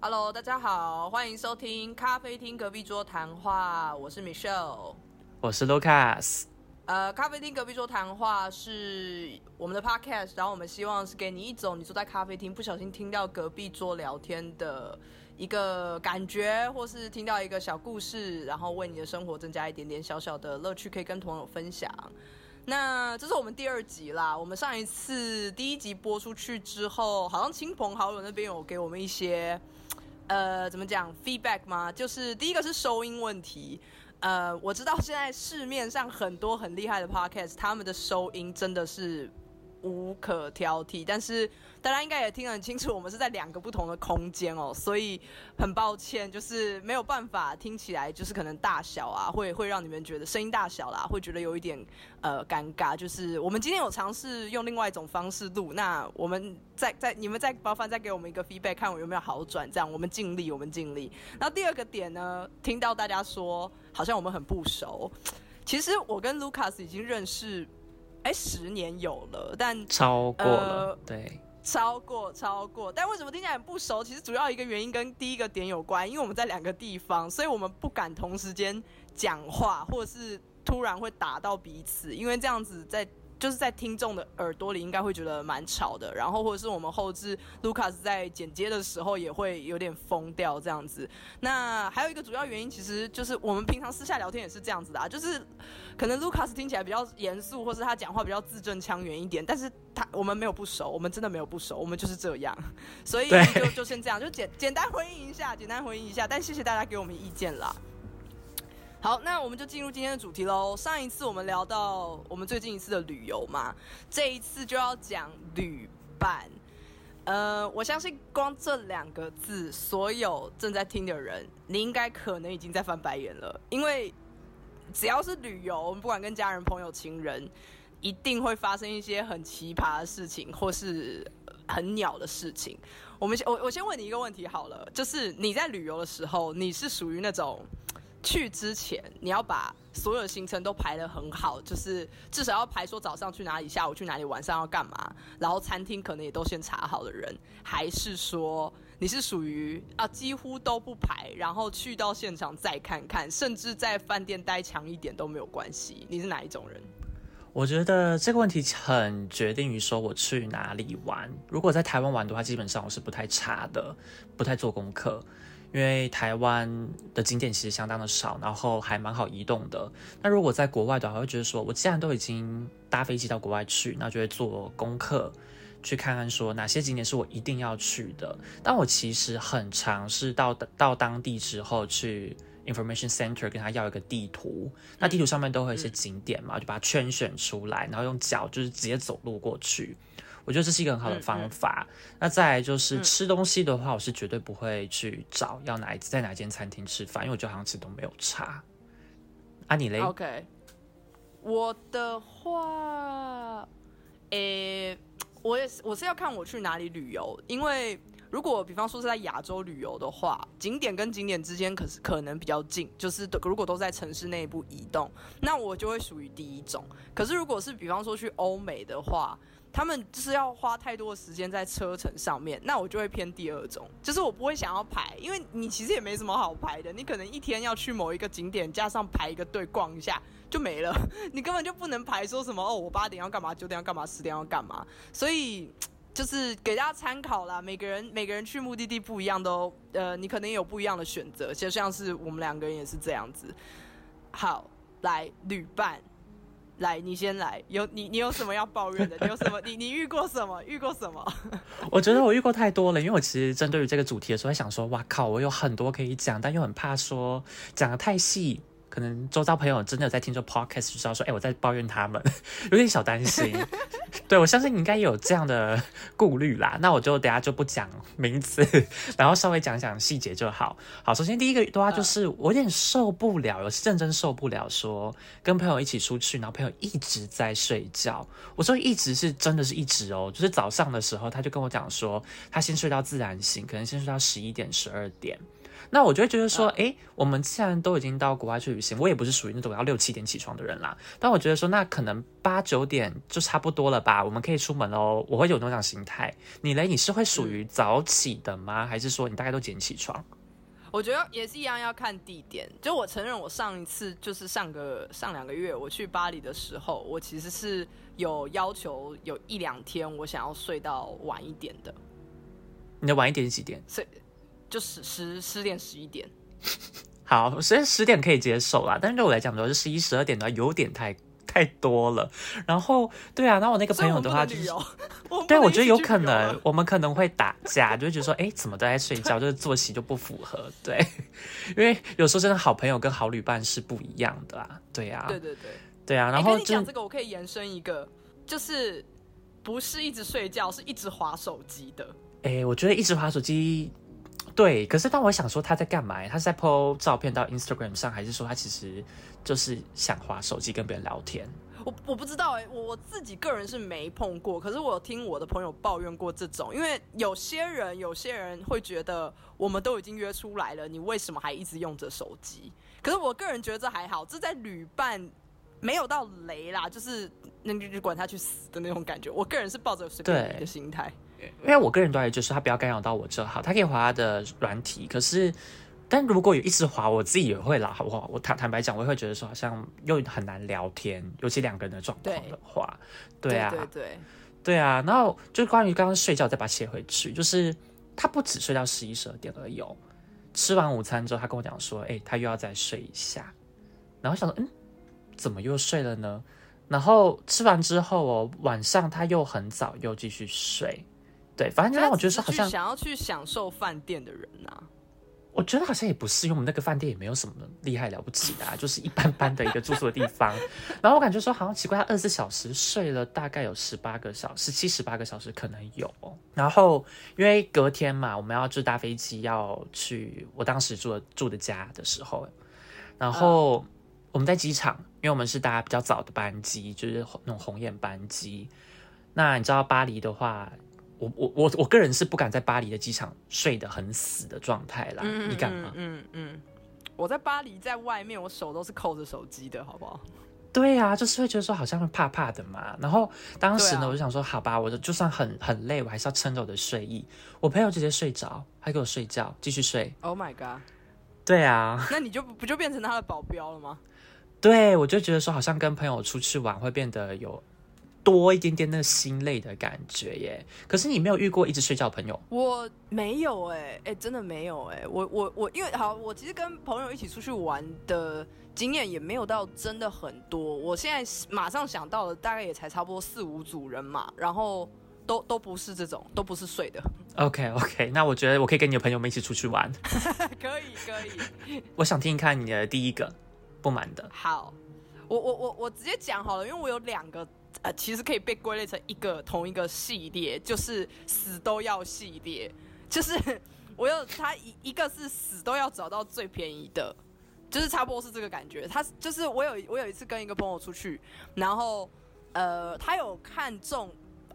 Hello，大家好，欢迎收听咖啡厅隔壁桌谈话，我是 Michelle，我是 Lucas。呃，咖啡厅隔壁桌谈话是我们的 podcast，然后我们希望是给你一种你坐在咖啡厅不小心听到隔壁桌聊天的一个感觉，或是听到一个小故事，然后为你的生活增加一点点小小的乐趣，可以跟朋友分享。那这是我们第二集啦。我们上一次第一集播出去之后，好像亲朋好友那边有给我们一些，呃，怎么讲 feedback 吗？就是第一个是收音问题。呃，我知道现在市面上很多很厉害的 podcast，他们的收音真的是无可挑剔，但是。大家应该也听得很清楚，我们是在两个不同的空间哦，所以很抱歉，就是没有办法听起来，就是可能大小啊，会会让你们觉得声音大小啦，会觉得有一点呃尴尬。就是我们今天有尝试用另外一种方式录，那我们再再你们再麻烦再给我们一个 feedback，看我有没有好转，这样我们尽力，我们尽力。然后第二个点呢，听到大家说好像我们很不熟，其实我跟 Lucas 已经认识哎十年有了，但超过了对。超过超过，但为什么听起来很不熟？其实主要一个原因跟第一个点有关，因为我们在两个地方，所以我们不敢同时间讲话，或者是突然会打到彼此，因为这样子在。就是在听众的耳朵里应该会觉得蛮吵的，然后或者是我们后置 Lucas 在剪接的时候也会有点疯掉这样子。那还有一个主要原因，其实就是我们平常私下聊天也是这样子的啊，就是可能 Lucas 听起来比较严肃，或是他讲话比较字正腔圆一点，但是他我们没有不熟，我们真的没有不熟，我们就是这样，所以就就先这样，就简简单回应一下，简单回应一下，但谢谢大家给我们意见啦。好，那我们就进入今天的主题喽。上一次我们聊到我们最近一次的旅游嘛，这一次就要讲旅伴。呃，我相信光这两个字，所有正在听的人，你应该可能已经在翻白眼了，因为只要是旅游，我们不管跟家人、朋友、情人，一定会发生一些很奇葩的事情，或是很鸟的事情。我们先，我我先问你一个问题好了，就是你在旅游的时候，你是属于那种？去之前，你要把所有的行程都排得很好，就是至少要排说早上去哪里，下午去哪里，晚上要干嘛，然后餐厅可能也都先查好的人，还是说你是属于啊几乎都不排，然后去到现场再看看，甚至在饭店待强一点都没有关系？你是哪一种人？我觉得这个问题很决定于说我去哪里玩。如果在台湾玩的话，基本上我是不太差的，不太做功课。因为台湾的景点其实相当的少，然后还蛮好移动的。那如果在国外的话，会觉得说，我既然都已经搭飞机到国外去，那就会做功课，去看看说哪些景点是我一定要去的。但我其实很尝试到到当地之后去 information center 跟他要一个地图，那地图上面都会有一些景点嘛，就把它圈选出来，然后用脚就是直接走路过去。我觉得这是一个很好的方法。那再来就是吃东西的话，我是绝对不会去找要哪在哪间餐厅吃饭，因为我觉得好像吃都没有差。啊，你嘞？OK，我的话，诶，我也是，我是要看我去哪里旅游。因为如果比方说是在亚洲旅游的话，景点跟景点之间可是可能比较近，就是如果都在城市内部移动，那我就会属于第一种。可是如果是比方说去欧美的话，他们就是要花太多的时间在车程上面，那我就会偏第二种，就是我不会想要排，因为你其实也没什么好排的，你可能一天要去某一个景点，加上排一个队逛一下就没了，你根本就不能排说什么哦，我八点要干嘛，九点要干嘛，十点要干嘛，所以就是给大家参考啦，每个人每个人去目的地不一样，都呃，你可能有不一样的选择，就像是我们两个人也是这样子。好，来旅伴。来，你先来。有你，你有什么要抱怨的？你有什么？你你遇过什么？遇过什么？我觉得我遇过太多了，因为我其实针对于这个主题的时候，想说，哇靠，我有很多可以讲，但又很怕说讲的太细。可能周遭朋友真的有在听这 podcast，就知道说，哎，我在抱怨他们，有点小担心。对我相信你应该有这样的顾虑啦。那我就等下就不讲名字，然后稍微讲讲细节就好。好，首先第一个的话就是我有点受不了，我是认真受不了，说跟朋友一起出去，然后朋友一直在睡觉。我说一直是真的是一直哦，就是早上的时候他就跟我讲说，他先睡到自然醒，可能先睡到十一点、十二点。那我就会觉得说，哎、我们既然都已经到国外去旅行，我也不是属于那种要六七点起床的人啦。但我觉得说，那可能八九点就差不多了吧，我们可以出门喽。我会有那种心态。你嘞，你是会属于早起的吗？还是说你大概都几点起床？我觉得也是一样，要看地点。就我承认，我上一次就是上个上两个月我去巴黎的时候，我其实是有要求有一两天我想要睡到晚一点的，你的晚一点是几点？睡就十十十点十一点。好，虽然十点可以接受啦，但是对我来讲的话，就十一、十二点的话有点太太多了。然后，对啊，然后我那个朋友的话，就是对，我觉得有可能我们可能会打架，就会觉得说，哎，怎么都在睡觉，就是作息就不符合。对，因为有时候真的好朋友跟好旅伴是不一样的啊。对啊，对对对。对啊，哎然后你讲这个，我可以延伸一个，就是不是一直睡觉，是一直划手机的。哎，我觉得一直划手机，对。可是当我想说他在干嘛，他是在 PO 照片到 Instagram 上，还是说他其实就是想划手机跟别人聊天？我我不知道哎、我我自己个人是没碰过，可是我有听我的朋友抱怨过这种，因为有些人有些人会觉得我们都已经约出来了，你为什么还一直用着手机？可是我个人觉得这还好，这在旅伴没有到雷啦，就是那就就管他去死的那种感觉。我个人是抱着随便你的心态。因为我个人都还就是他不要干扰到我就好，他可以滑他的软体，可是。但如果有一直滑，我自己也会啦，好不好？我坦坦白讲，我也会觉得说好像又很难聊天，尤其两个人的状况的话，对啊，对对对啊。然后就关于刚刚睡觉，再把它切回去，就是他不止睡到十一十二点而已哦。吃完午餐之后，他跟我讲说，哎、他又要再睡一下。然后想说，嗯，怎么又睡了呢？然后吃完之后哦，晚上他又很早又继续睡。对，反正就让我觉得说好像是想要去享受饭店的人呐、我觉得好像也不是，因为我们那个饭店也没有什么厉害了不起的、啊，就是一般般的一个住宿的地方。然后我感觉说，好像奇怪，他二十四小时睡了大概有十八个小时，十七、十八个小时可能有。然后因为隔天嘛，我们要就搭飞机要去我当时住的住的家的时候，然后我们在机场，因为我们是搭比较早的班机，就是那种红眼班机。那你知道巴黎的话，我我我我个人是不敢在巴黎的机场睡得很死的状态啦。嗯你敢吗？嗯嗯嗯，我在巴黎，在外面，我手都是扣着手机的，好不好？对啊，就是会觉得说好像会怕怕的嘛。然后当时呢，啊我就想说，好吧，我就就算很很累，我还是要撑着我的睡意。我朋友直接睡着，还给我睡觉，继续睡。Oh my god！对啊，那你就不就变成他的保镖了吗？对我就觉得说，好像跟朋友出去玩会变得有多一点点那心累的感觉耶。可是你没有遇过一直睡觉的朋友？我没有哎、哎、真的没有哎、我我我，因为好，我其实跟朋友一起出去玩的经验也没有到真的很多。我现在马上想到的大概也才差不多四五组人嘛，然后都都不是这种，都不是睡的。OK OK，那我觉得我可以跟你的朋友们一起出去玩。可以可以，我想听听看你的第一个不满的。好，我我我我直接讲好了，因为我有两个。呃，其实可以被归类成一个同一个系列，就是死都要系列，就是我有他一一个是死都要找到最便宜的，就是差不多是这个感觉。他就是我有我有一次跟一个朋友出去，然后呃，他有看中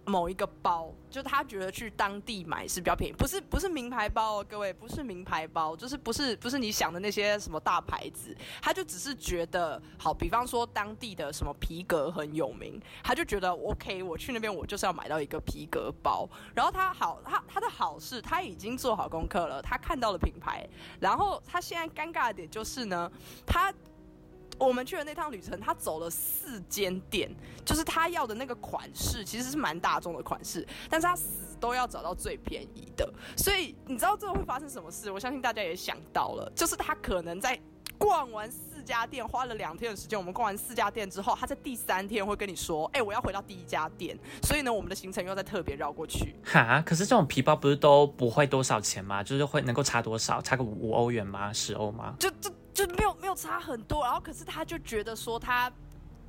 某一个包，就他觉得去当地买是比较便宜，不是不是名牌包哦，各位不是名牌包，就是不是不是你想的那些什么大牌子，他就只是觉得好，比方说当地的什么皮革很有名，他就觉得 OK，我去那边我就是要买到一个皮革包。然后他好，他他的好是他已经做好功课了，他看到了品牌，然后他现在尴尬的点就是呢，他。我们去的那趟旅程，他走了四间店，就是他要的那个款式其实是蛮大众的款式，但是他死都要找到最便宜的。所以你知道最后会发生什么事？我相信大家也想到了，就是他可能在逛完四家店，花了两天的时间，我们逛完四家店之后，他在第三天会跟你说：“哎、我要回到第一家店。”所以呢，我们的行程又再特别绕过去。哈，可是这种皮包不是都不会多少钱吗？就是会能够差多少？差个五欧元吗？十欧吗？就就就没有没有差很多，然后可是他就觉得说他。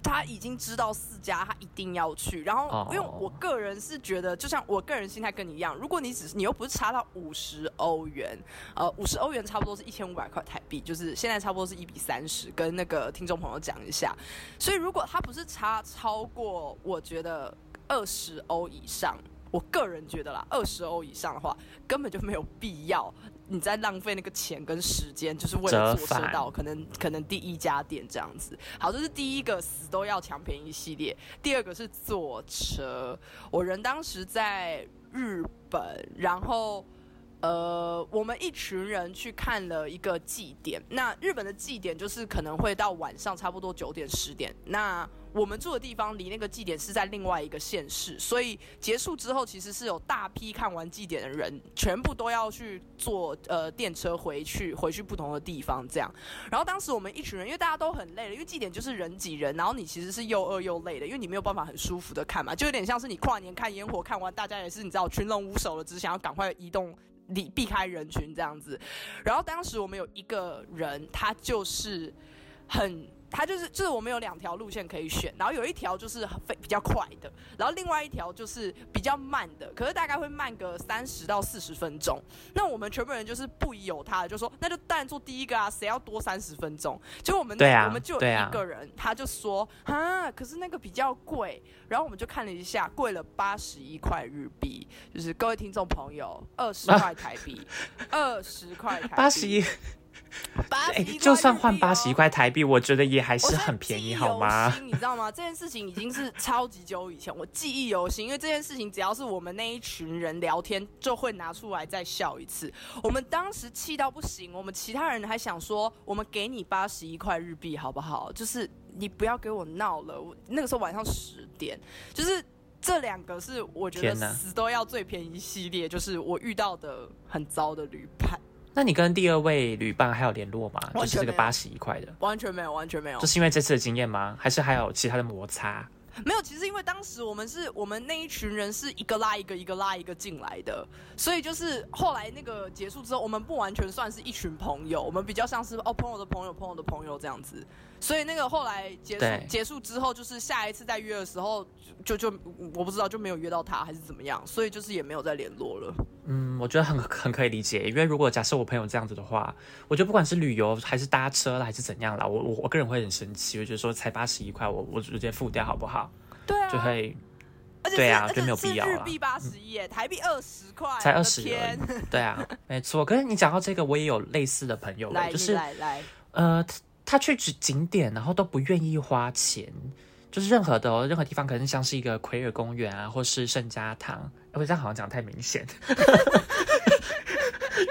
他已经知道四家，他一定要去。然后哦，因为我个人是觉得，就像我个人心态跟你一样，如果你只是你又不是差到五十欧元，呃，五十欧元差不多是一千五百块台币，就是现在差不多是一比三十，跟那个听众朋友讲一下。所以如果他不是差超过，我觉得二十欧以上，我个人觉得啦，二十欧以上的话，根本就没有必要你在浪费那个钱跟时间，就是为了坐车到可能可能第一家店这样子。好，这是第一个死都要抢便宜系列。第二个是坐车，我人当时在日本，然后。呃，我们一群人去看了一个祭典。那日本的祭典就是可能会到晚上差不多九点十点。那我们住的地方离那个祭典是在另外一个县市，所以结束之后，其实是有大批看完祭典的人，全部都要去坐呃电车回去，回去不同的地方这样。然后当时我们一群人，因为大家都很累了，因为祭典就是人挤人，然后你其实是又饿又累的，因为你没有办法很舒服的看嘛，就有点像是你跨年看烟火，看完大家也是你知道群龙无首了，只想要赶快移动。离避开人群这样子，然后当时我们有一个人，他就是很。它就是就是我们有两条路线可以选，然后有一条就是非比较快的，然后另外一条就是比较慢的，可是大概会慢个三十到四十分钟。那我们全部人就是不疑有他，就说那就当然做第一个啊，谁要多三十分钟？就我们对啊，我们就有一个人，他就说啊，可是那个比较贵。然后我们就看了一下，贵了八十一块日币，就是各位听众朋友，二十块台币，二十块台币，八十一。哎，就算换八十一块台币，我觉得也还是很便宜，好吗？你知道吗？这件事情已经是超级久以前，我记忆犹新。因为这件事情，只要是我们那一群人聊天，就会拿出来再笑一次。我们当时气到不行，我们其他人还想说，我们给你八十一块日币好不好？就是你不要给我闹了。我那个时候晚上十点，就是这两个是我觉得死都要最便宜系列，就是我遇到的很糟的旅伴。那你跟第二位旅伴还有联络吗？就是这个八十一块的，完全没有，完全没有。就是因为这次的经验吗？还是还有其他的摩擦？没有，其实因为当时我们是我们那一群人是一个拉一个，一个拉一个进来的，所以就是后来那个结束之后，我们不完全算是一群朋友，我们比较像是哦朋友的朋友，朋友的朋友这样子。所以那个后来结束结束之后，就是下一次再约的时候，就就我不知道就没有约到他还是怎么样，所以就是也没有再联络了。嗯，我觉得很很可以理解，因为如果假设我朋友这样子的话，我觉得不管是旅游还是搭车了还是怎样啦，我我我个人会很生气，我觉得说才八十一块，我我直接付掉好不好？对啊，就会，对啊，就没有必要了。日币八十一，台币二十块，才二十元，对啊，没错。可是你讲到这个，我也有类似的朋友，就是来来，呃。他去景景点，然后都不愿意花钱，就是任何的任何地方，可能像是一个奎尔公园啊，或是圣家堂，不这样好像讲太明显，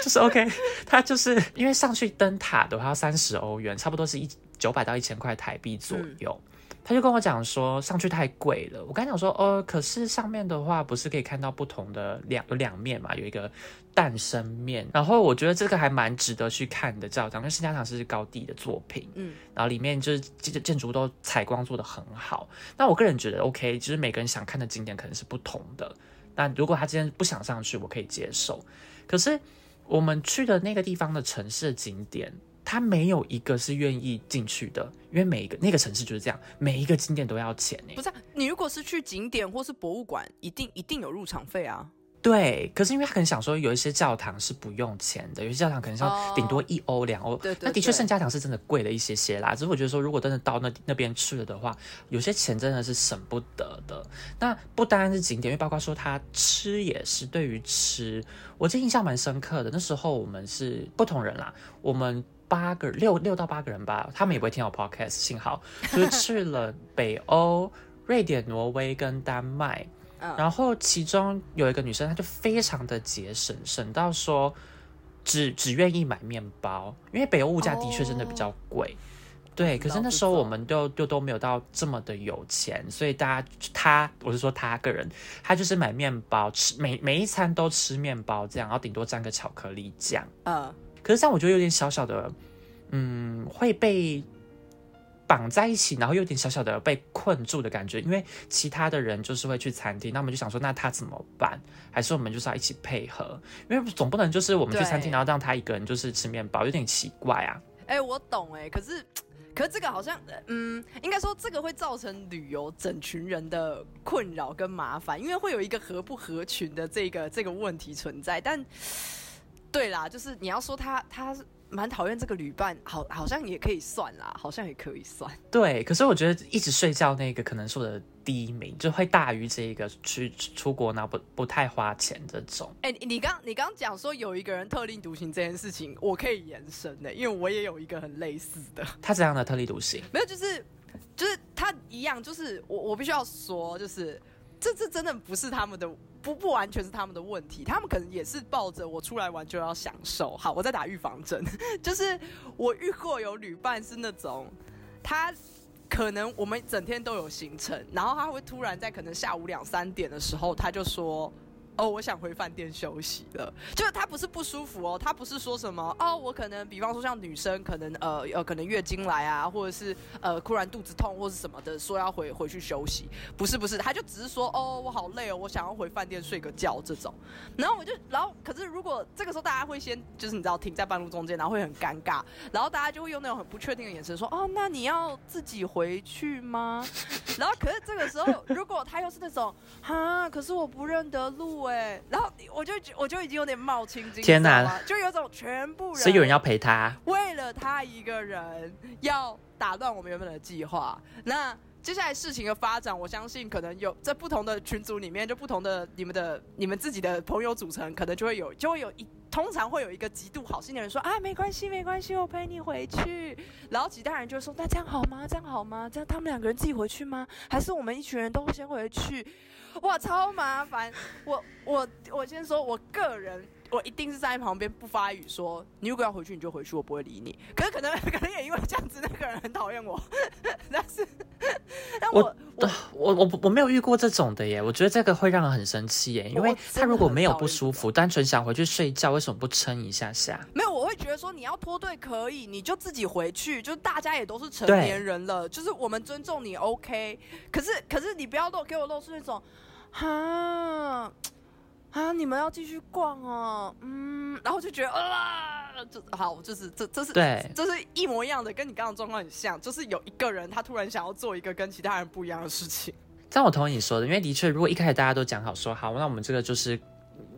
就是 OK。他就是因为上去灯塔的话要三十欧元，差不多是一九百到一千块台币左右。他就跟我讲说上去太贵了。我刚讲说，哦，可是上面的话不是可以看到不同的两有两面嘛？有一个诞生面，然后我觉得这个还蛮值得去看的教堂，因为圣家堂是高地的作品，嗯，然后里面就是建建筑都采光做的很好。那我个人觉得 OK，就是每个人想看的景点可能是不同的。但如果他今天不想上去，我可以接受。可是我们去的那个地方的城市景点。他没有一个是愿意进去的，因为每一个那个城市就是这样，每一个景点都要钱呢。不是，你如果是去景点或是博物馆，一定一定有入场费啊。对，可是因为他可能想说，有一些教堂是不用钱的，有些教堂可能像顶多一欧两欧。对那的确圣家堂是真的贵了一些些啦。只是我觉得说，如果真的到那那边去了的话，有些钱真的是省不得的。那不单单是景点，因为包括说他吃也是。对于吃，我这印象蛮深刻的。那时候我们是不同人啦，我们。八个六六到八个人吧，他们也不会听我 podcast，幸好就是去了北欧、瑞典、挪威跟丹麦，然后其中有一个女生，她就非常的节省，省到说只只愿意买面包，因为北欧物价的确真的比较贵，对。可是那时候我们就就都没有到这么的有钱，所以大家她我是说她个人，她就是买面包吃，每每一餐都吃面包这样，然后顶多沾个巧克力酱，嗯。可是这样我觉得有点小小的，嗯，会被绑在一起，然后有点小小的被困住的感觉。因为其他的人就是会去餐厅，那我们就想说，那他怎么办？还是我们就是要一起配合？因为总不能就是我们去餐厅，然后让他一个人就是吃面包，有点奇怪啊。哎，我懂哎，可是，可是这个好像，嗯，应该说这个会造成旅游整群人的困扰跟麻烦，因为会有一个合不合群的这个这个问题存在，但。对啦，就是你要说他他蛮讨厌这个旅伴，好好像也可以算啦，好像也可以算。对，可是我觉得一直睡觉那个可能是我的第一名，就会大于这一个去出国然后不不太花钱这种。哎、你你刚你刚讲说有一个人特立独行这件事情，我可以延伸的、因为我也有一个很类似的。他怎样的特立独行？没有，就是就是他一样，就是我我必须要说，就是这这真的不是他们的，不不完全是他们的问题，他们可能也是抱着我出来玩就要享受。好，我在打预防针，就是我遇过有旅伴是那种他。可能我们整天都有行程，然后他会突然在可能下午两三点的时候，他就说：“哦，我想回饭店休息了。”就是他不是不舒服哦，他不是说什么哦，我可能比方说像女生可能呃呃可能月经来啊，或者是呃突然肚子痛或是什么的，说要回回去休息，不是不是，他就只是说哦我好累哦，我想要回饭店睡个觉这种。然后我就然后可是如果这个时候大家会先就是你知道停在半路中间，然后会很尴尬，然后大家就会用那种很不确定的眼神说哦那你要自己回去吗？然后可是这个时候如果他又是那种哈，可是我不认得路哎，然后我就觉我就已经有点冒青筋，天哪你知道吗就有种全部人，所以有人要陪他。为了他一个人要打乱我们原本的计划。那接下来事情的发展，我相信可能有在不同的群组里面，就不同的你们的你们自己的朋友组成，可能就会有就会有一。通常会有一个极度好心的人说啊，没关系，没关系，我陪你回去。然后其他人就说，那这样好吗？这样好吗？这样他们两个人自己回去吗？还是我们一群人都先回去？哇，超麻烦！我我我先说，我个人我一定是站在旁边不发语说，你如果要回去你就回去，我不会理你。可是可能可能也因为这样子，那个人很讨厌我，但是但我我我我我没有遇过这种的耶，我觉得这个会让人很生气耶，因为他如果没有不舒服，单纯想回去睡觉，为什么不撑一下下？没有，我会觉得说你要脱队可以，你就自己回去，就大家也都是成年人了，就是我们尊重你 OK。可是可是你不要露给我露出那种，哈 啊，你们要继续逛哦，嗯，然后就觉得啊，就好，就是这这是对，这是一模一样的，跟你刚刚的状况很像，就是有一个人他突然想要做一个跟其他人不一样的事情。这样我同意你说的，因为的确，如果一开始大家都讲好说好，那我们这个就是。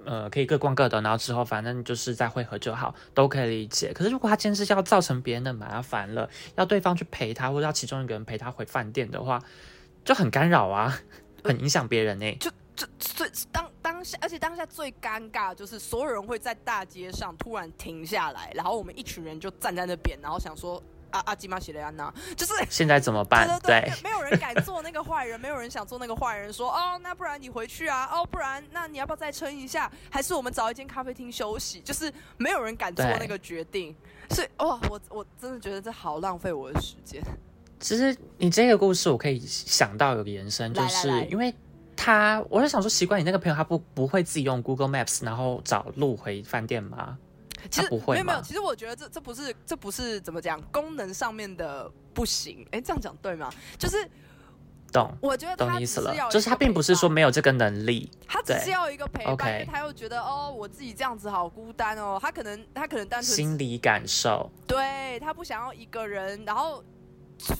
呃，可以各逛各的，然后之后反正就是再会合就好，都可以理解。可是如果他今天是要造成别人的麻烦了，要对方去陪他，或者要其中一个人陪他回饭店的话，就很干扰啊，很影响别人呢。就就最当当下，而且当下最尴尬就是所有人会在大街上突然停下来，然后我们一群人就站在那边，然后想说。阿阿基玛西雷安娜，就是 现在怎么办？对对对，没有人敢做那个坏人，没有人想做那个坏人，说哦，那不然你回去啊，哦，不然那你要不要再撑一下？还是我们找一间咖啡厅休息？就是没有人敢做那个决定，所以哇，我我真的觉得这好浪费我的时间。其实你这个故事，我可以想到有个延伸，就是因为他，我是想说，习惯你那个朋友，他不不会自己用 Google Maps，然后找路回饭店吗？其实不会没有没有，其实我觉得这这不是这不是怎么讲功能上面的不行，哎，这样讲对吗？就是懂，我觉得懂意思了，就是他并不是说没有这个能力，他只是要一个陪伴，因为他又觉得哦，我自己这样子好孤单哦，他可能他可能单纯心理感受，对他不想要一个人，然后。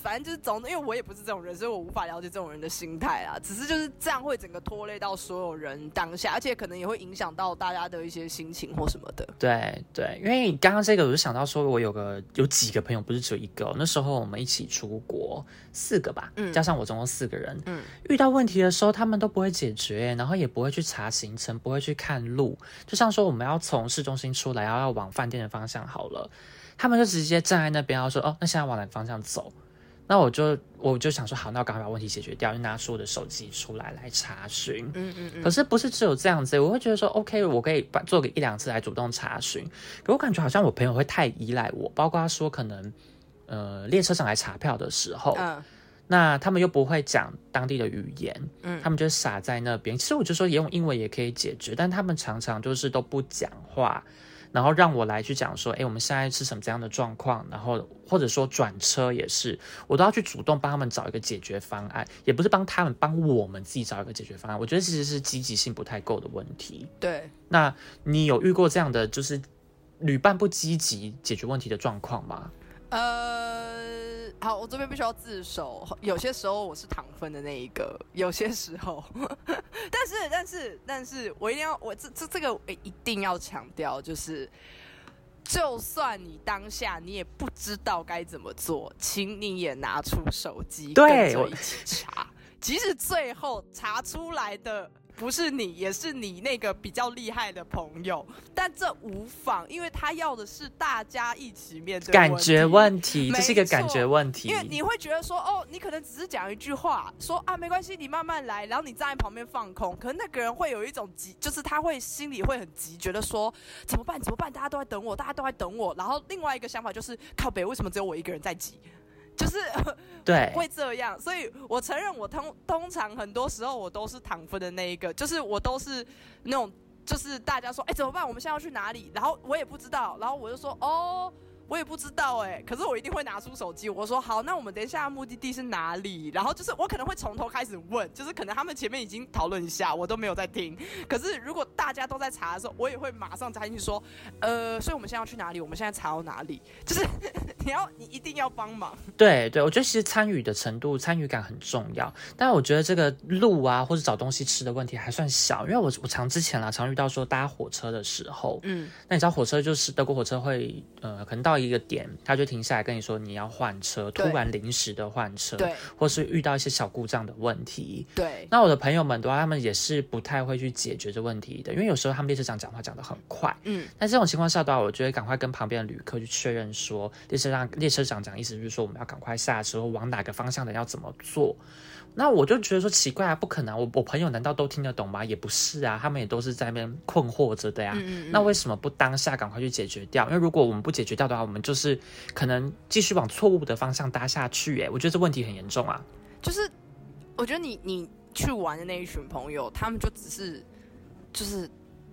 反正就是总，因为我也不是这种人，所以我无法了解这种人的心态啊。只是就是这样会整个拖累到所有人当下，而且可能也会影响到大家的一些心情或什么的。对对，因为刚刚这个我就想到说，我有个有几个朋友，不是只有一个。那时候我们一起出国，四个吧，嗯加上我总共四个人。嗯，遇到问题的时候，他们都不会解决，然后也不会去查行程，不会去看路。就像说我们要从市中心出来，然后要往饭店的方向好了，他们就直接站在那边，然后说：“哦，那现在往哪个方向走？”那我就我就想说，好，那我赶快把问题解决掉，就拿出我的手机出来来查询。嗯嗯嗯。可是不是只有这样子，我会觉得说，OK，我可以把做个一两次来主动查询。可我感觉好像我朋友会太依赖我，包括说可能呃列车上来查票的时候，嗯，那他们又不会讲当地的语言，嗯，他们就傻在那边。其实我就说，也用英文也可以解决，但他们常常就是都不讲话。然后让我来去讲说，哎，我们现在是什么这样的状况？然后或者说转车也是，我都要去主动帮他们找一个解决方案，也不是帮他们帮我们自己找一个解决方案。我觉得其实是积极性不太够的问题。对，那你有遇过这样的就是旅伴不积极解决问题的状况吗？呃，好，我这边必须要自首。有些时候我是糖分的那一个，有些时候，但是，但是，但是我一定要，我这这这个一定要强调，就是就算你当下你也不知道该怎么做，请你也拿出手机跟着一起查，即使最后查出来的不是你，也是你那个比较厉害的朋友，但这无妨，因为他要的是大家一起面对感觉问问题，这是一个感觉问题题。因为你会觉得说，哦，你可能只是讲一句话，说啊没关系，你慢慢来，然后你站在旁边放空，可能那个人会有一种急，就是他会心里会很急，觉得说怎么办怎么办，大家都在等我，大家都在等我，然后另外一个想法就是靠北，为什么只有我一个人在急？就是 对，会这样，所以我承认我通通常很多时候我都是躺分的那一个，就是我都是那种，就是大家说，哎、怎么办？我们现在要去哪里？然后我也不知道，然后我就说，哦。我也不知道哎、可是我一定会拿出手机。我说好，那我们等一下目的地是哪里？然后就是我可能会从头开始问，就是可能他们前面已经讨论一下，我都没有在听。可是如果大家都在查的时候，我也会马上插进去说，呃，所以我们现在要去哪里？我们现在查到哪里？就是 你要你一定要帮忙。对对，我觉得其实参与的程度、参与感很重要。但我觉得这个路啊，或者找东西吃的问题还算小，因为我我常之前啦，常遇到说搭火车的时候，嗯，那你知道火车就是德国火车会呃，可能到一个点，他就停下来跟你说你要换车，突然临时的换车，对。或是遇到一些小故障的问题。对。那我的朋友们的话，他们也是不太会去解决这问题的，因为有时候他们列车长讲话讲得很快，嗯，那这种情况下的话，我就会赶快跟旁边的旅客去确认说，列车长列车长讲意思就是说我们要赶快下车，往哪个方向的要怎么做。那我就觉得说奇怪啊，不可能，我我朋友难道都听得懂吗？也不是啊，他们也都是在那边困惑着的呀。嗯嗯嗯那为什么不当下赶快去解决掉？因为如果我们不解决掉的话，我们就是可能继续往错误的方向搭下去。哎，我觉得这问题很严重啊。就是我觉得你你去玩的那一群朋友，他们就只是就是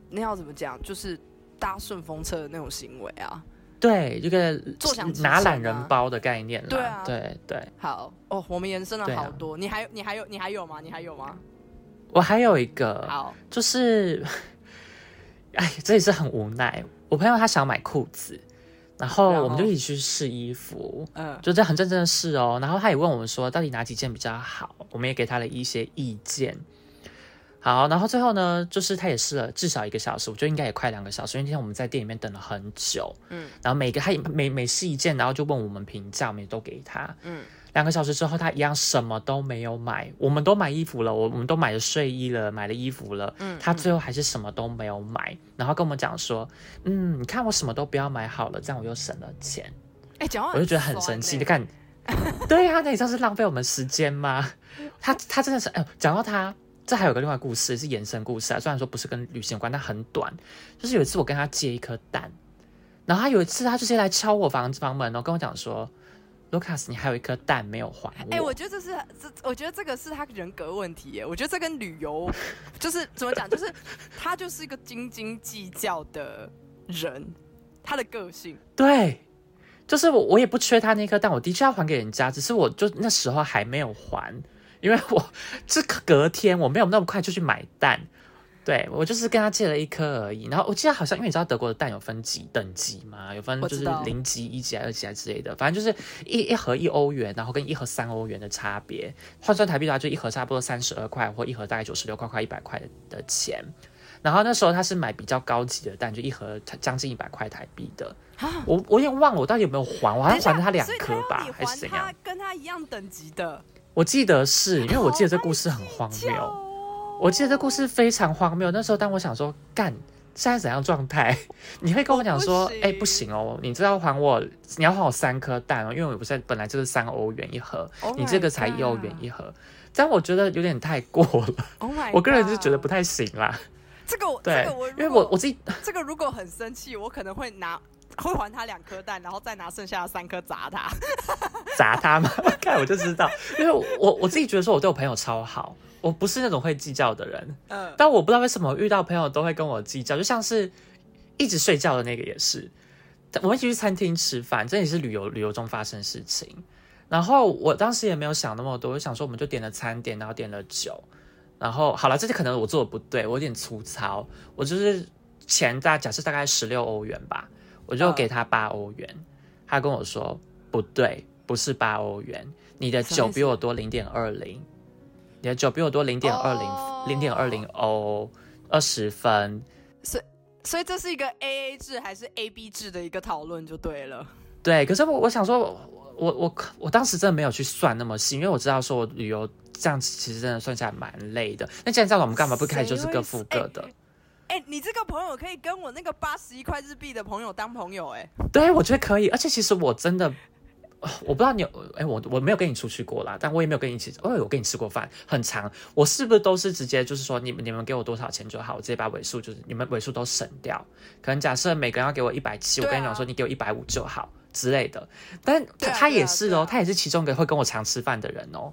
那要怎么讲，就是搭顺风车的那种行为啊。对，这个坐享拿懒人包的概念啦。对啊对对。好哦，我们延伸了好多。你还有你还有你还有吗？你还有吗？我还有一个，好，就是，哎，这也是很无奈。我朋友他想买裤子，然后然后我们就一起去试衣服，嗯，就这很认真的试哦。然后他也问我们说，到底哪几件比较好，我们也给他了一些意见。好，然后最后呢，就是他也试了至少一个小时，我觉得应该也快两个小时，因为今天我们在店里面等了很久。嗯，然后每个他也每每试一件，然后就问我们评价，我们也都给他。嗯，两个小时之后，他一样什么都没有买。我们都买衣服了，我我们都买了睡衣了，买了衣服了。嗯他最后还是什么都没有买，然后跟我们讲说：“嗯，你看我什么都不要买好了，这样我又省了钱。哎，讲话我就觉得很生气。酸欸你看，对呀、那你这样是浪费我们时间吗？他他真的是，哎、讲到他。这还有个另外故事是延伸故事啊，虽然说不是跟旅行有关，但很短。就是有一次我跟他借一颗蛋，然后他有一次他就直接来敲我房房门然后，跟我讲说：“Lucas，你还有一颗蛋没有还我。哎、我觉得这是这，我觉得这个是他人格问题耶。我觉得这跟旅游就是怎么讲，就是他就是一个斤斤计较的人，他的个性。对，就是我我也不缺他那颗蛋，我的确要还给人家，只是我就那时候还没有还，因为我这隔天我没有那么快就去买蛋。对我就是跟他借了一颗而已，然后我记得好像因为你知道德国的蛋有分级等级嘛，有分就是零级、一级、二级啊之类的，反正就是一一盒一欧元，然后跟一盒三欧元的差别，换算台币的话，就一盒差不多三十二块，或一盒大概九十六块，快一百块的钱。然后那时候他是买比较高级的蛋，就一盒将近一百块台币的。啊我我有点忘了我到底有没有还，我好像还了他两颗吧你，还是怎样？跟他一样等级的，我记得是因为我记得这故事很荒叫谬，哦我记得这故事非常荒谬。那时候当我想说干。现在怎样状态？你会跟我讲说哎、不行哦，你这要还我，你要还我三颗蛋哦，因为我不是本来就是三欧元一盒 Oh 你这个才一欧元一盒，这样我觉得有点太过了。Oh 我个人就觉得不太行啦。这个我对这个我，因为我我自己这个如果很生气，我可能会拿会还他两颗蛋，然后再拿剩下的三颗砸他。砸他吗？看我就知道，因为我我自己觉得说我对我朋友超好，我不是那种会计较的人，嗯，但我不知道为什么遇到朋友都会跟我计较，就像是一直睡觉的那个也是，我们一起去餐厅吃饭，这也是旅游旅游中发生的事情。然后我当时也没有想那么多，我想说我们就点了餐点，然后点了酒，然后好了，这就可能我做的不对，我有点粗糙，我就是钱大假设大概十六欧元吧，我就嗯给他八欧元，他跟我说不对，不是八欧元，你的酒比我多零点二零，你的酒比我多零点二零哦零点二零欧，二十分。所以这是一个 A A 制还是 A B 制的一个讨论就对了。对，可是我我想说，我我我当时真的没有去算那么细，因为我知道说我旅游这样子其实真的算起来蛮累的。那既然这样，我们干嘛不开始就是各付各的？哎，你这个朋友可以跟我那个八十一块日币的朋友当朋友哎？对，我觉得可以。而且其实我真的，我不知道你有哎，我我没有跟你出去过啦，但我也没有跟你一起，哦，我跟你吃过饭，很长。我是不是都是直接就是说，你们你们给我多少钱就好，我直接把尾数就是你们尾数都省掉。可能假设每个人要给我一百七，我跟你讲说，你给我一百五就好之类的。但他他也是哦，他也是其中一个会跟我常吃饭的人哦。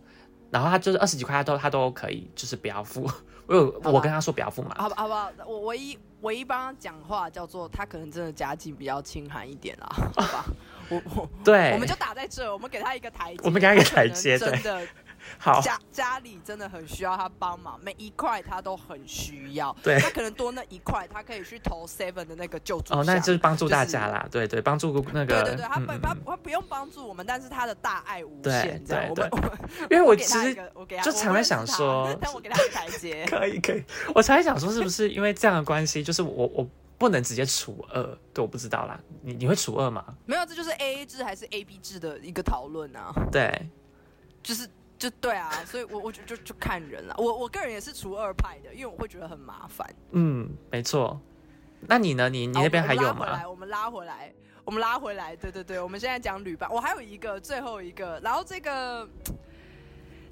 然后他就是二十几块，他都他都可以，就是不要付。我有我跟他说不要付嘛。好吧，好不好？我唯一唯一帮他讲话叫做他可能真的家境比较清寒一点啦，好吧？我我对，我们就打在这，我们给他一个台阶，我们给他一个台阶，真的。好，家家里真的很需要他帮忙，每一块他都很需要。对，他可能多那一块，他可以去投 seven 的那个救助。哦，那就是帮助大家啦。对对，帮助那个。对对对，他不他他不用帮助我们，但是他的大爱无限。对对对。因为我其实就常在想说，但我给他台阶。可以可以，我常在想说，是不是因为这样的关系，就是我我不能直接除二？对，我不知道啦。你你会除二吗？没有，这就是 A A 制还是 A B 制的一个讨论啊。对，就是。就对啊，所以我我就就就看人了。我我个人也是除二派的，因为我会觉得很麻烦。嗯，没错。那你呢？你你那边还有吗？来，我们拉回来，我们拉回来。对对对，我们现在讲旅伴。我还有一个最后一个，然后这个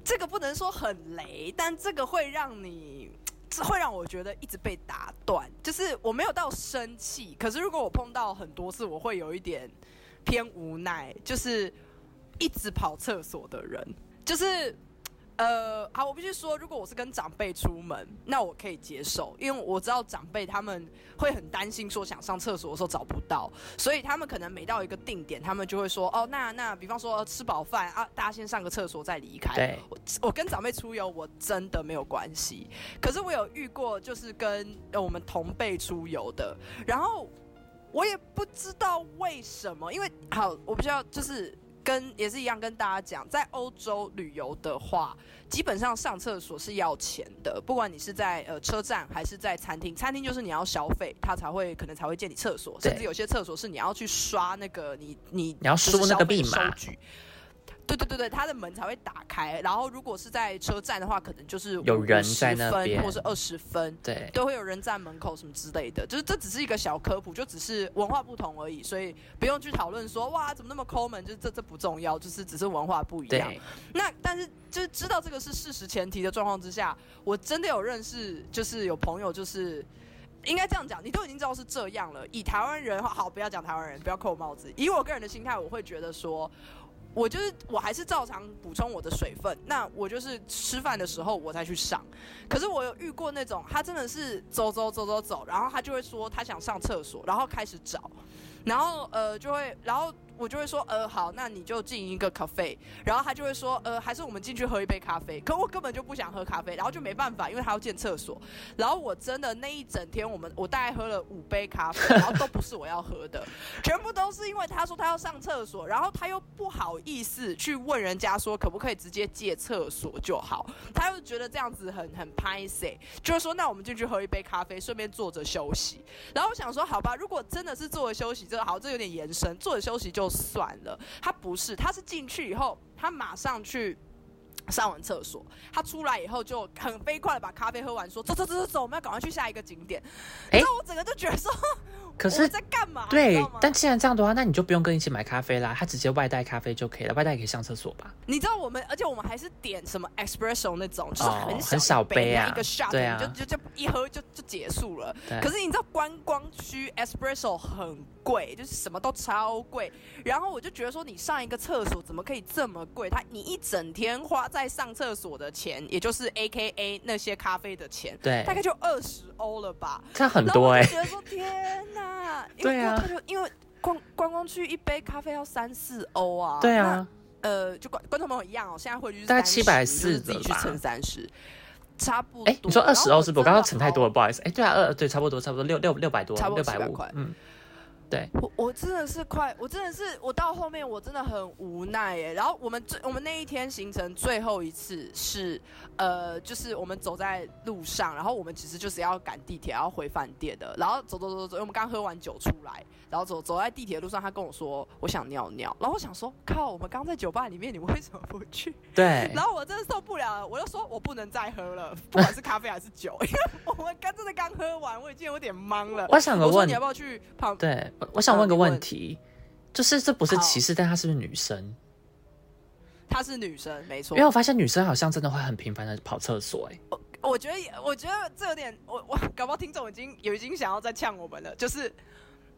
这个不能说很雷，但这个会让你这会让我觉得一直被打断。就是我没有到生气，可是如果我碰到很多次，我会有一点偏无奈，就是一直跑厕所的人。就是，呃，好，我必须说，如果我是跟长辈出门，那我可以接受，因为我知道长辈他们会很担心，说想上厕所的时候找不到，所以他们可能每到一个定点，他们就会说，哦，那那，比方说吃饱饭啊，大家先上个厕所再离开。对，我我跟长辈出游，我真的没有关系。可是我有遇过，就是跟我们同辈出游的，然后我也不知道为什么，因为好，我不知道就是。跟也是一样，跟大家讲，在欧洲旅游的话，基本上上厕所是要钱的。不管你是在呃车站还是在餐厅，餐厅就是你要消费，他才会可能才会借你厕所，甚至有些厕所是你要去刷那个你你你要输那个密码。对对对对，它的门才会打开。然后如果是在车站的话，可能就是有人在那边，或是二十分，对，都会有人站门口什么之类的。就是这只是一个小科普，就只是文化不同而已，所以不用去讨论说哇怎么那么抠门，就是这这不重要，就是只是文化不一样。那但是就是知道这个是事实前提的状况之下，我真的有认识，就是有朋友，就是应该这样讲，你都已经知道是这样了。以台湾人好，不要讲台湾人，不要扣帽子。以我个人的心态，我会觉得说。我就是，我还是照常补充我的水分。那我就是吃饭的时候我再去上。可是我有遇过那种，他真的是走走走走走，然后他就会说他想上厕所，然后开始找，然后呃就会，然后。我就会说，呃，好，那你就进一个咖啡，然后他就会说，呃，还是我们进去喝一杯咖啡。可我根本就不想喝咖啡，然后就没办法，因为他要建厕所。然后我真的那一整天，我们我大概喝了五杯咖啡，然后都不是我要喝的，全部都是因为他说他要上厕所，然后他又不好意思去问人家说可不可以直接借厕所就好，他又觉得这样子很很拍 C，就是说那我们进去喝一杯咖啡，顺便坐着休息。然后我想说，好吧，如果真的是坐着休息，这个好，这有点延伸，坐着休息就。算了，他不是，他是进去以后，他马上去上完厕所，他出来以后就很飞快的把咖啡喝完，说走走走走走，我们要赶快去下一个景点。哎，我整个就觉得说。可是在干嘛？对，但既然这样的话，那你就不用跟一起买咖啡啦，他直接外带咖啡就可以了，外带也可以上厕所吧？你知道我们，而且我们还是点什么 espresso 那种，就是很很小杯啊，一个 shot，就就就一喝就就结束了。可是你知道观光区 espresso 很贵，就是什么都超贵。然后我就觉得说，你上一个厕所怎么可以这么贵？他你一整天花在上厕所的钱，也就是 A K A 那些咖啡的钱，对，大概就二十欧了吧？这很多哎。觉得说天哪！对啊，因为观观光区一杯咖啡要三四欧啊。对啊，呃，就观观众朋友一样哦，现在汇率大概七百四，自己去乘三十，差不多。哎，你说二十欧是不？我刚刚乘太多了，不好意思。哎，对啊，二对，差不多，差不多六六六百多，差不多六百五。嗯，对，我我真的是快，我真的是我到后面我真的很无奈耶。然后我们最我们那一天行程最后一次是呃，就是我们走在路上，然后我们其实就是要赶地铁要回饭店的。然后走走走走，我们刚喝完酒出来，然后走走在地铁路上，他跟我说我想尿尿，然后我想说靠，我们刚在酒吧里面，你们为什么不去？对。然后我真的受不了了，我就说我不能再喝了，不管是咖啡还是酒，因为我们刚真的刚喝完，我已经有点懵了。我想问你要不要去旁？对，我想问个问题，就是这不是歧视，但她是不是女生？她是女生，没错。因为我发现女生好像真的会很频繁的跑厕所，哎，我我觉得，我觉得这有点，我我搞不好听众已经有已经想要再呛我们了，就是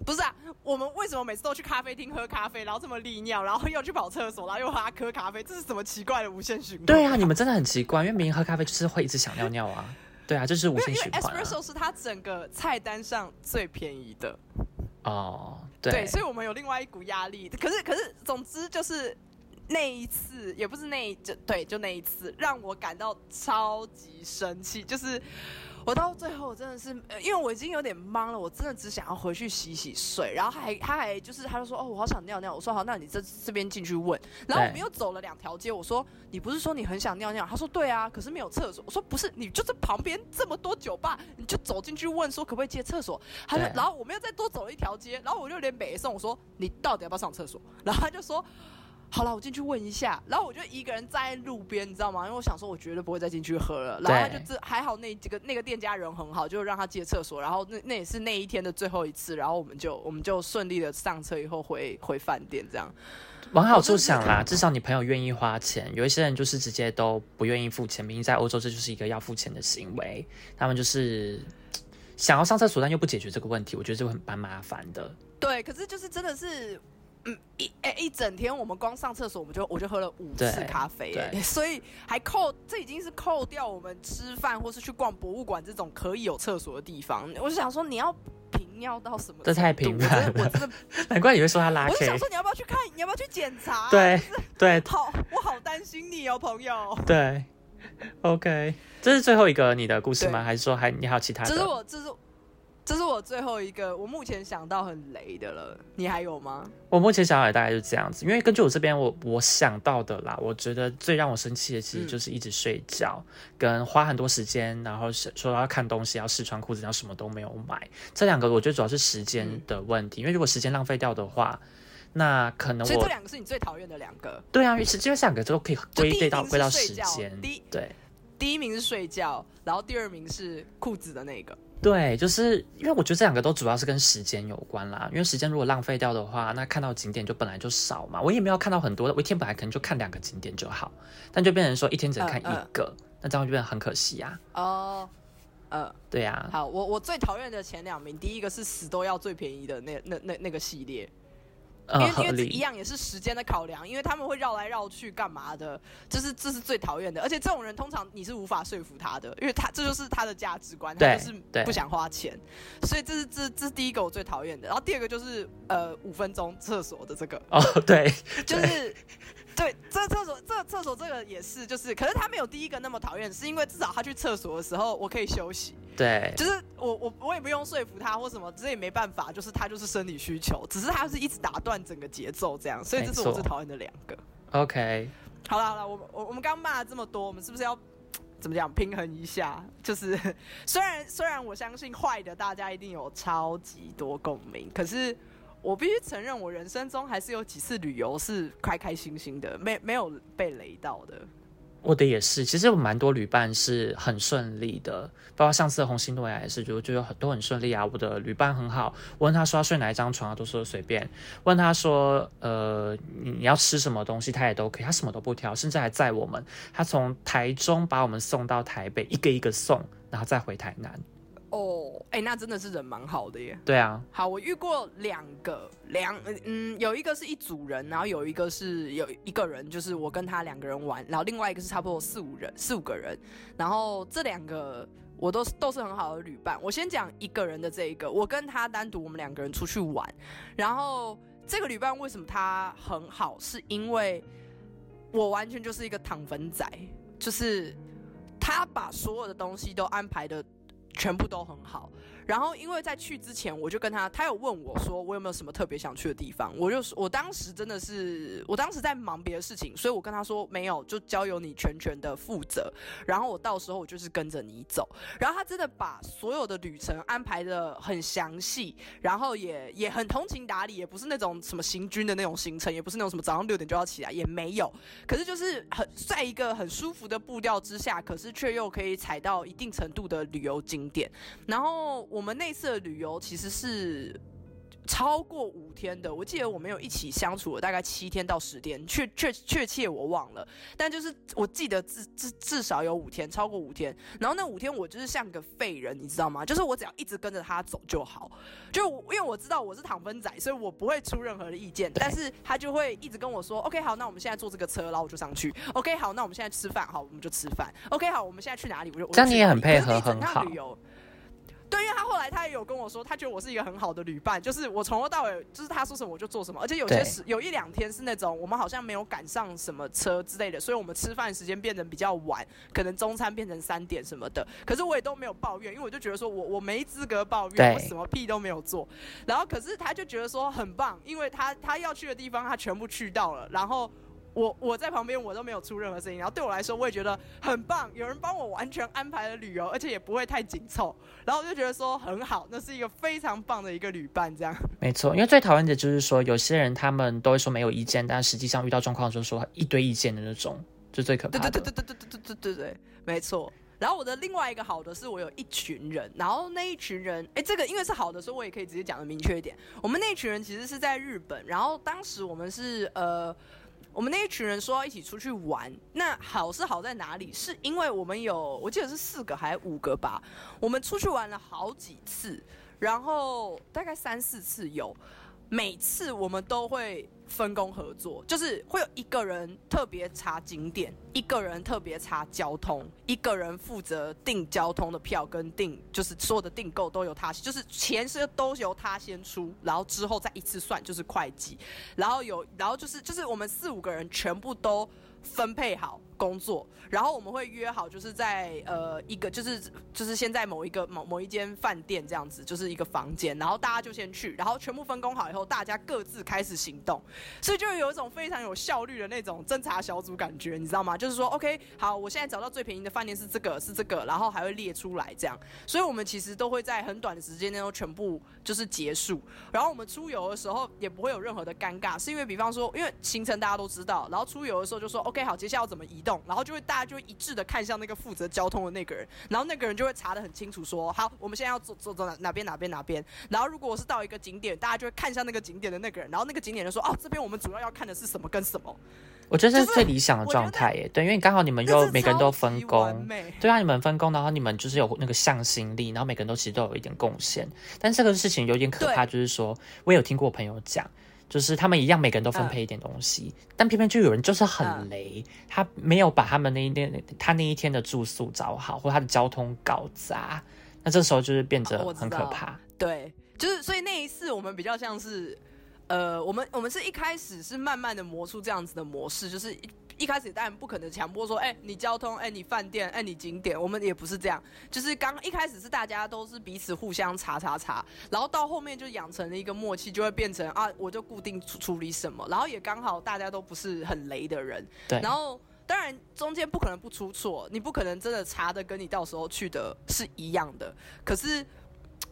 不是啊？我们为什么每次都去咖啡厅喝咖啡，然后这么利尿，然后又去跑厕所，然后又喝喝咖啡，这是什么奇怪的无限循环？对啊，你们真的很奇怪，因为明明喝咖啡就是会一直想尿尿啊。对啊，这是无限循环。因为 espresso 是它整个菜单上最便宜的。哦，对，所以我们有另外一股压力。可是，可是，总之就是那一次，也不是那一就对，就那一次，让我感到超级生气，就是。我到最后真的是，因为我已经有点懵了，我真的只想要回去洗洗睡。然后还他还就是他就说哦，我好想尿尿。我说好，那你这这边进去问。然后我们又走了两条街，我说你不是说你很想尿尿？他说对啊，可是没有厕所。我说不是，你就在旁边这么多酒吧，你就走进去问说可不可以借厕所。他就然后我们又再多走了一条街，然后我就有点北送，我说你到底要不要上厕所？然后他就说。好了，我进去问一下，然后我就一个人站在路边，你知道吗？因为我想说，我绝对不会再进去喝了。然后他就这还好，那几个那个店家人很好，就让他借厕所。然后那那也是那一天的最后一次，然后我们就我们就顺利的上车以后回回饭店这样。往好处想啦，至少你朋友愿意花钱。有一些人就是直接都不愿意付钱，明明在欧洲这就是一个要付钱的行为，他们就是想要上厕所但又不解决这个问题，我觉得这个很蛮麻烦的。对，可是就是真的是。嗯，一哎一整天，我们光上厕所，我们就我就喝了五次咖啡，所以还扣，这已经是扣掉我们吃饭或是去逛博物馆这种可以有厕所的地方。我就想说，你要频尿到什么？这太频繁了，我真的难怪你会说他拉。我就想说，你要不要去看？你要不要去检查？对对，好，我好担心你哦，朋友。对，OK，这是最后一个你的故事吗？还是说还你还有其他的？这是我，这是。这是我最后一个，我目前想到很雷的了。你还有吗？我目前想到的大概是这样子，因为根据我这边我我想到的啦，我觉得最让我生气的其实就是一直睡觉，跟花很多时间，然后说要看东西，要试穿裤子，然后什么都没有买。这两个我觉得主要是时间的问题，因为如果时间浪费掉的话，那可能我这两个是你最讨厌的两个。对啊，因为这两个都可以归类到归到时间。第对，第一名是睡觉，然后第二名是裤子的那个。对，就是因为我觉得这两个都主要是跟时间有关啦。因为时间如果浪费掉的话，那看到景点就本来就少嘛。我也没有看到很多，我一天本来可能就看两个景点就好，但就变成说一天只能看一个，那这样就变得很可惜呀。哦，呃，对呀。好，我我最讨厌的前两名，第一个是死都要最便宜的那那那那个系列。因为因为一样也是时间的考量，因为他们会绕来绕去干嘛的，这是这是最讨厌的。而且这种人通常你是无法说服他的，因为他这就是他的价值观，他就是不想花钱。所以这是这这是第一个我最讨厌的。然后第二个就是呃五分钟厕所的这个哦，对，就是对这厕所这厕所这个也是，就是可是他没有第一个那么讨厌，是因为至少他去厕所的时候我可以休息。对，就是我我我也不用说服他或什么，这也没办法，就是他就是生理需求，只是他是一直打断整个节奏这样，所以这是我最讨厌的两个。OK，好了好了，我我我们刚骂了这么多，我们是不是要怎么讲平衡一下？就是 虽然虽然我相信坏的大家一定有超级多共鸣，可是我必须承认，我人生中还是有几次旅游是开开心心的，没没有被雷到的。我的也是，其实有蛮多旅伴是很顺利的，包括上次红星诺亚也是，就就有很多很顺利啊。我的旅伴很好，问他说要睡哪一张床啊，都说随便。问他说，呃，你要吃什么东西，他也都可以，他什么都不挑，甚至还载我们，他从台中把我们送到台北，一个一个送，然后再回台南。哦，哎，那真的是人蛮好的耶。对啊，好，我遇过两个，两嗯，有一个是一组人，然后有一个是有一个人，就是我跟他两个人玩，然后另外一个是差不多四五人，四五个人，然后这两个我都是都是很好的旅伴。我先讲一个人的这一个，我跟他单独我们两个人出去玩，然后这个旅伴为什么他很好，是因为我完全就是一个躺粉仔，就是他把所有的东西都安排的。全部都很好，然后因为在去之前，我就跟他，他有问我说我有没有什么特别想去的地方，我就我当时真的是，我当时在忙别的事情，所以我跟他说没有，就交由你全权的负责。然后我到时候我就是跟着你走。然后他真的把所有的旅程安排的很详细，然后也也很通情达理，也不是那种什么行军的那种行程，也不是那种什么早上六点就要起来，也没有。可是就是很在一个很舒服的步调之下，可是却又可以踩到一定程度的旅游景点。然后我们那次的旅游其实是。超过五天的，我记得我们有一起相处了大概七天到十天，确确确切我忘了，但就是我记得至至至少有五天，超过五天。然后那五天我就是像个废人，你知道吗？就是我只要一直跟着他走就好，就因为我知道我是躺分仔，所以我不会出任何的意见。但是他就会一直跟我说：“OK，好，那我们现在坐这个车，然后我就上去。”“OK，好，那我们现在吃饭，好，我们就吃饭。”“OK，好，我们现在去哪里？”我就这样你也很配合，很好。对，因为他后来他也有跟我说，他觉得我是一个很好的旅伴，就是我从头到尾就是他说什么我就做什么，而且有些时有一两天是那种我们好像没有赶上什么车之类的，所以我们吃饭时间变得比较晚，可能中餐变成三点什么的，可是我也都没有抱怨，因为我就觉得说我我没资格抱怨，我什么屁都没有做，然后可是他就觉得说很棒，因为他他要去的地方他全部去到了，然后。我我在旁边，我都没有出任何声音。然后对我来说，我也觉得很棒，有人帮我完全安排了旅游，而且也不会太紧凑。然后我就觉得说很好，那是一个非常棒的一个旅伴。这样没错，因为最讨厌的就是说，有些人他们都会说没有意见，但实际上遇到状况就说一堆意见的那种，就最可怕的。对对对对对对对对对对，没错。然后我的另外一个好的是我有一群人，然后那一群人，哎，这个因为是好的，所以我也可以直接讲的明确一点。我们那一群人其实是在日本，然后当时我们是呃。我们那一群人说要一起出去玩，那好是好在哪里？是因为我们有，我记得是四个还是五个吧？我们出去玩了好几次，然后大概三四次有。每次我们都会分工合作，就是会有一个人特别查景点，一个人特别查交通，一个人负责订交通的票跟订，就是所有的订购都由他，就是钱是都由他先出，然后之后再一次算就是会计，然后有，然后就是就是我们四五个人全部都分配好。工作，然后我们会约好，就是在呃一个，就是就是先在某一个某某一间饭店这样子，就是一个房间，然后大家就先去，然后全部分工好以后，大家各自开始行动，所以就有一种非常有效率的那种侦查小组感觉，你知道吗？就是说，OK，好，我现在找到最便宜的饭店是这个，是这个，然后还会列出来这样，所以我们其实都会在很短的时间内都全部就是结束，然后我们出游的时候也不会有任何的尴尬，是因为比方说，因为行程大家都知道，然后出游的时候就说，OK，好，接下来要怎么移动？然后就会大家就会一致的看向那个负责交通的那个人，然后那个人就会查的很清楚，说好，我们现在要走走走哪哪边哪边哪边。然后如果我是到一个景点，大家就会看向那个景点的那个人，然后那个景点就说哦，这边我们主要要看的是什么跟什么。我觉得这是最理想的状态耶，对，因为刚好你们又每个人都分工，对啊，你们分工，然后你们就是有那个向心力，然后每个人都其实都有一点贡献。但这个事情有点可怕，就是说我有听过朋友讲。就是他们一样，每个人都分配一点东西，但偏偏就有人就是很雷，他没有把他们那一天他那一天的住宿找好，或他的交通搞砸，那这时候就是变得很可怕。对，就是所以那一次我们比较像是，呃，我们我们是一开始是慢慢的磨出这样子的模式，就是。一开始当然不可能强迫说，哎，你交通，哎，你饭店，哎，你景点，我们也不是这样。就是刚一开始是大家都是彼此互相查查查，然后到后面就养成了一个默契，就会变成啊，我就固定处处理什么，然后也刚好大家都不是很雷的人。对。然后当然中间不可能不出错，你不可能真的查的跟你到时候去的是一样的。可是，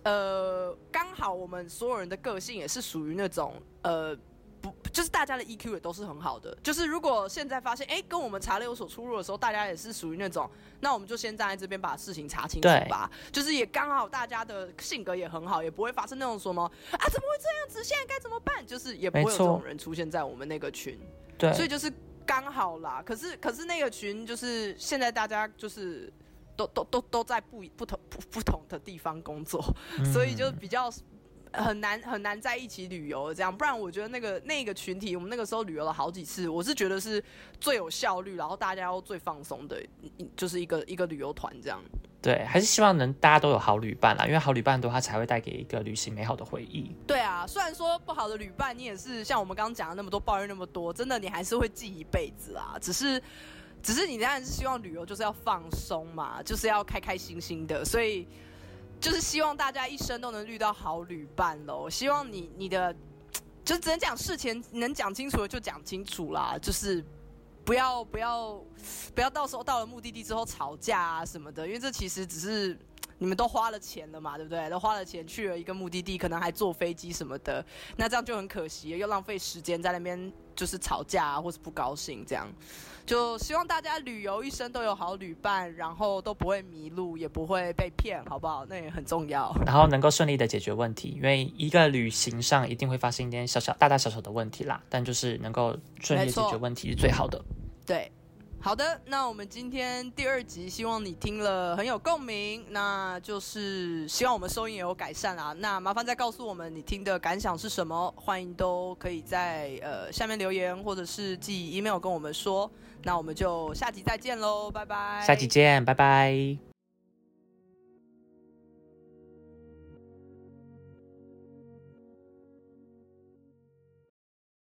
呃，刚好我们所有人的个性也是属于那种呃。不，就是大家的 EQ 也都是很好的。就是如果现在发现，哎，跟我们查的有所出入的时候，大家也是属于那种，那我们就先站在这边把事情查清楚吧。就是也刚好大家的性格也很好，也不会发生那种什么啊，怎么会这样子？现在该怎么办？就是也不会有这种人出现在我们那个群。对，所以就是刚好啦。可是可是那个群就是现在大家就是都都都都在不不同不不同的地方工作，所以就比较。很难很难在一起旅游这样，不然我觉得那个那个群体，我们那个时候旅游了好几次，我是觉得是最有效率，然后大家又最放松的，就是一个一个旅游团这样。对，还是希望能大家都有好旅伴啦，因为好旅伴的话才会带给一个旅行美好的回忆。对啊，虽然说不好的旅伴，你也是像我们刚刚讲的那么多抱怨那么多，真的你还是会记一辈子啊。只是只是你当然是希望旅游就是要放松嘛，就是要开开心心的，所以。就是希望大家一生都能遇到好旅伴喽。希望你你的就只能讲事前能讲清楚的就讲清楚啦，就是不要不要不要到时候到了目的地之后吵架啊什么的，因为这其实只是。你们都花了钱了嘛，对不对？都花了钱去了一个目的地，可能还坐飞机什么的，那这样就很可惜，又浪费时间在那边就是吵架啊，或是不高兴这样。就希望大家旅游一生都有好旅伴，然后都不会迷路，也不会被骗，好不好？那也很重要。然后能够顺利的解决问题，因为一个旅行上一定会发生一点小小、大大小小的问题啦，但就是能够顺利解决问题是最好的。对。好的，那我们今天第二集，希望你听了很有共鸣，那就是希望我们收音也有改善啦。那麻烦再告诉我们你听的感想是什么，欢迎都可以在呃下面留言，或者是寄 email 跟我们说。那我们就下集再见喽，拜拜。下集见，拜拜。